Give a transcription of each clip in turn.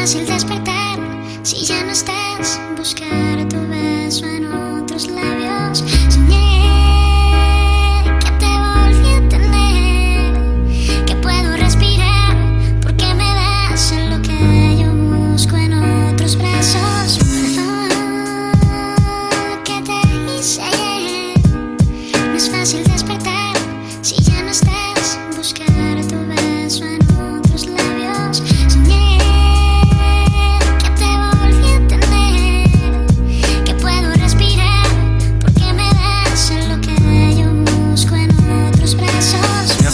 fácil despertar si ya no estás. Buscar tu beso en otros labios.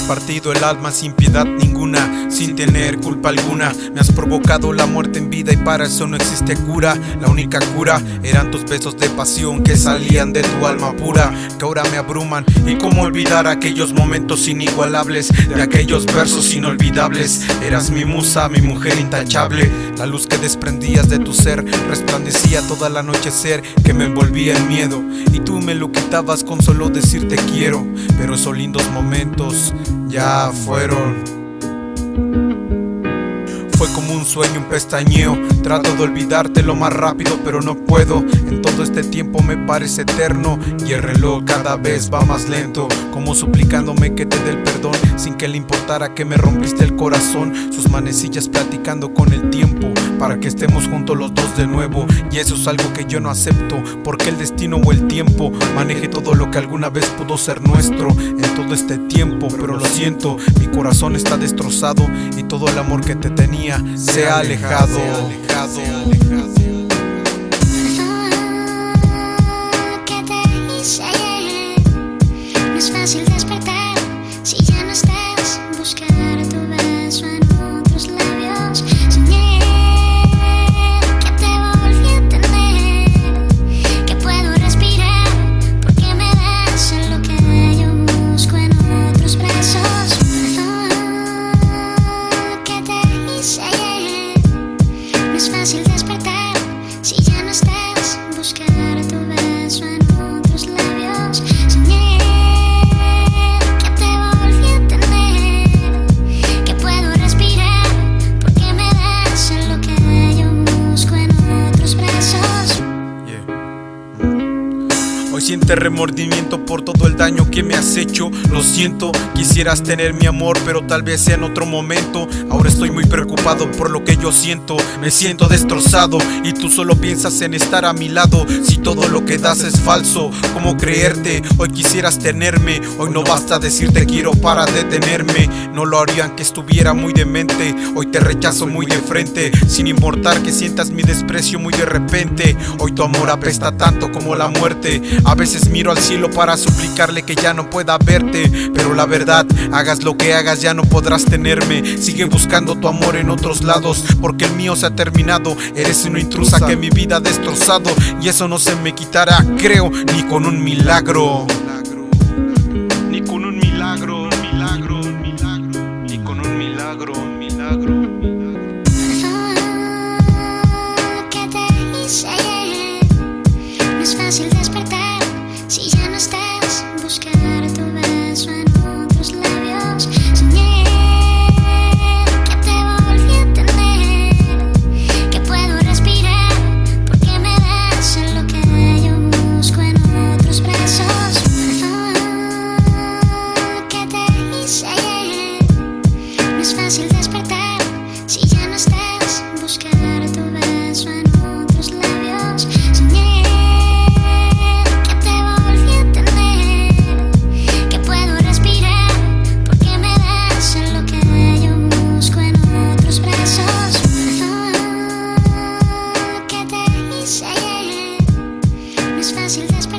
Partido el alma sin piedad ninguna, sin tener culpa alguna. Me has provocado la muerte en vida y para eso no existe cura. La única cura eran tus besos de pasión que salían de tu alma pura, que ahora me abruman. Y cómo olvidar aquellos momentos inigualables, de aquellos versos inolvidables. Eras mi musa, mi mujer intachable. La luz que desprendías de tu ser resplandecía todo el anochecer que me envolvía en miedo. Y tú me lo quitabas con solo decirte quiero. Pero esos lindos momentos ya fueron. Como un sueño, un pestañeo. Trato de olvidarte lo más rápido, pero no puedo. En todo este tiempo me parece eterno. Y el reloj cada vez va más lento. Como suplicándome que te dé el perdón. Sin que le importara que me rompiste el corazón. Sus manecillas platicando con el tiempo. Para que estemos juntos los dos de nuevo. Y eso es algo que yo no acepto. Porque el destino o el tiempo maneje todo lo que alguna vez pudo ser nuestro. En todo este tiempo, pero lo siento. Mi corazón está destrozado. Y todo el amor que te tenía se ha alejado. No es fácil despertar siente remordimiento por todo el daño que me has hecho. Lo siento, quisieras tener mi amor, pero tal vez sea en otro momento. Ahora estoy muy preocupado por lo que yo siento. Me siento destrozado y tú solo piensas en estar a mi lado. Si todo lo que das es falso, ¿cómo creerte? Hoy quisieras tenerme. Hoy no basta decirte quiero para detenerme. No lo harían que estuviera muy demente. Hoy te rechazo muy de frente, sin importar que sientas mi desprecio muy de repente. Hoy tu amor apesta tanto como la muerte. Veces miro al cielo para suplicarle que ya no pueda verte, pero la verdad, hagas lo que hagas ya no podrás tenerme. Sigue buscando tu amor en otros lados, porque el mío se ha terminado. Eres una intrusa que mi vida ha destrozado y eso no se me quitará, creo, ni con un milagro. Ni con un milagro, milagro, milagro, ni con un milagro. Si ya no está fácil despertar.